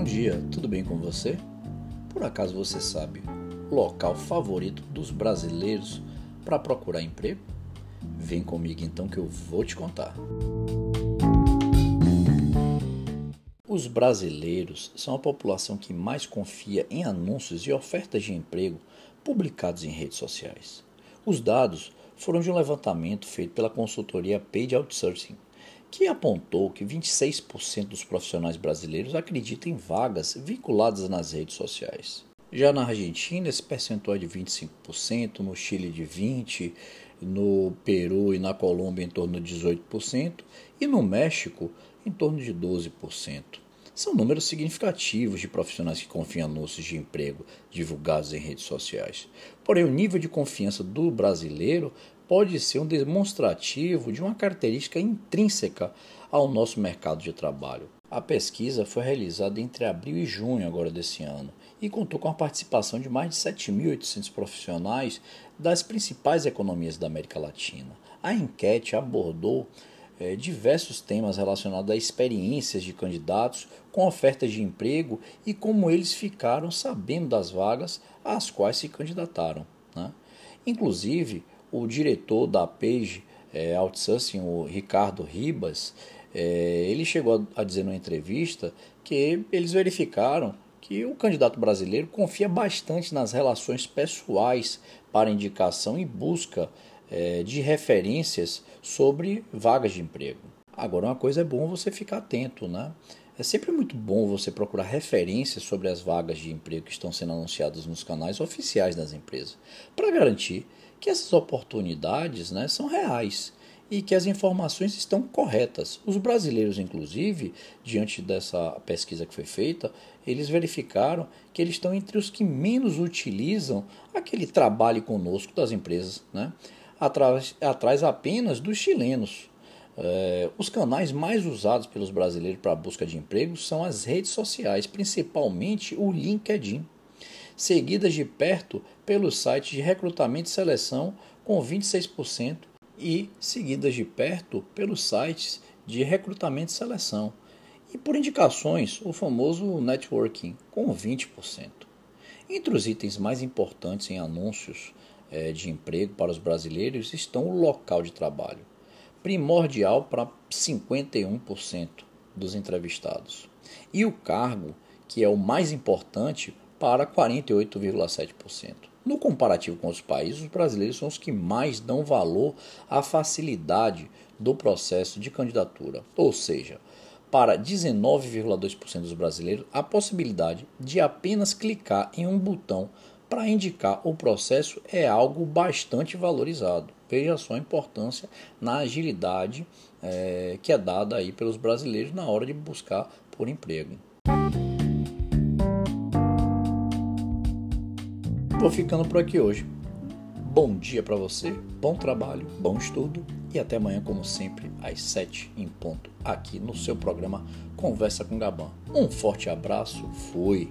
Bom dia, tudo bem com você? Por acaso você sabe o local favorito dos brasileiros para procurar emprego? Vem comigo então que eu vou te contar. Os brasileiros são a população que mais confia em anúncios e ofertas de emprego publicados em redes sociais. Os dados foram de um levantamento feito pela consultoria Paid Outsourcing, que apontou que 26% dos profissionais brasileiros acreditam em vagas vinculadas nas redes sociais. Já na Argentina, esse percentual é de 25%, no Chile de 20%, no Peru e na Colômbia em torno de 18% e no México em torno de 12%. São números significativos de profissionais que confiam em anúncios de emprego divulgados em redes sociais. Porém, o nível de confiança do brasileiro pode ser um demonstrativo de uma característica intrínseca ao nosso mercado de trabalho. A pesquisa foi realizada entre abril e junho agora desse ano e contou com a participação de mais de 7.800 profissionais das principais economias da América Latina. A enquete abordou é, diversos temas relacionados a experiências de candidatos com ofertas de emprego e como eles ficaram sabendo das vagas às quais se candidataram. Né? Inclusive, o diretor da Page é, Outsourcing, o Ricardo Ribas, é, ele chegou a, a dizer numa entrevista que eles verificaram que o candidato brasileiro confia bastante nas relações pessoais para indicação e busca é, de referências sobre vagas de emprego. Agora, uma coisa é bom você ficar atento, né? É sempre muito bom você procurar referências sobre as vagas de emprego que estão sendo anunciadas nos canais oficiais das empresas, para garantir que essas oportunidades né, são reais e que as informações estão corretas. Os brasileiros, inclusive, diante dessa pesquisa que foi feita, eles verificaram que eles estão entre os que menos utilizam aquele trabalho conosco das empresas, né? Atrás, atrás apenas dos chilenos. É, os canais mais usados pelos brasileiros para busca de emprego são as redes sociais, principalmente o LinkedIn, seguidas de perto pelos sites de recrutamento e seleção, com 26%, e seguidas de perto pelos sites de recrutamento e seleção, e por indicações, o famoso networking, com 20%. Entre os itens mais importantes em anúncios é, de emprego para os brasileiros estão o local de trabalho, primordial para 51% dos entrevistados, e o cargo, que é o mais importante, para 48,7%. No comparativo com os países, os brasileiros são os que mais dão valor à facilidade do processo de candidatura, ou seja, para 19,2% dos brasileiros, a possibilidade de apenas clicar em um botão para indicar o processo é algo bastante valorizado. Veja só a importância na agilidade é, que é dada aí pelos brasileiros na hora de buscar por emprego. Vou ficando por aqui hoje. Bom dia para você, bom trabalho, bom estudo e até amanhã, como sempre, às 7 em ponto, aqui no seu programa Conversa com Gabão. Um forte abraço, fui!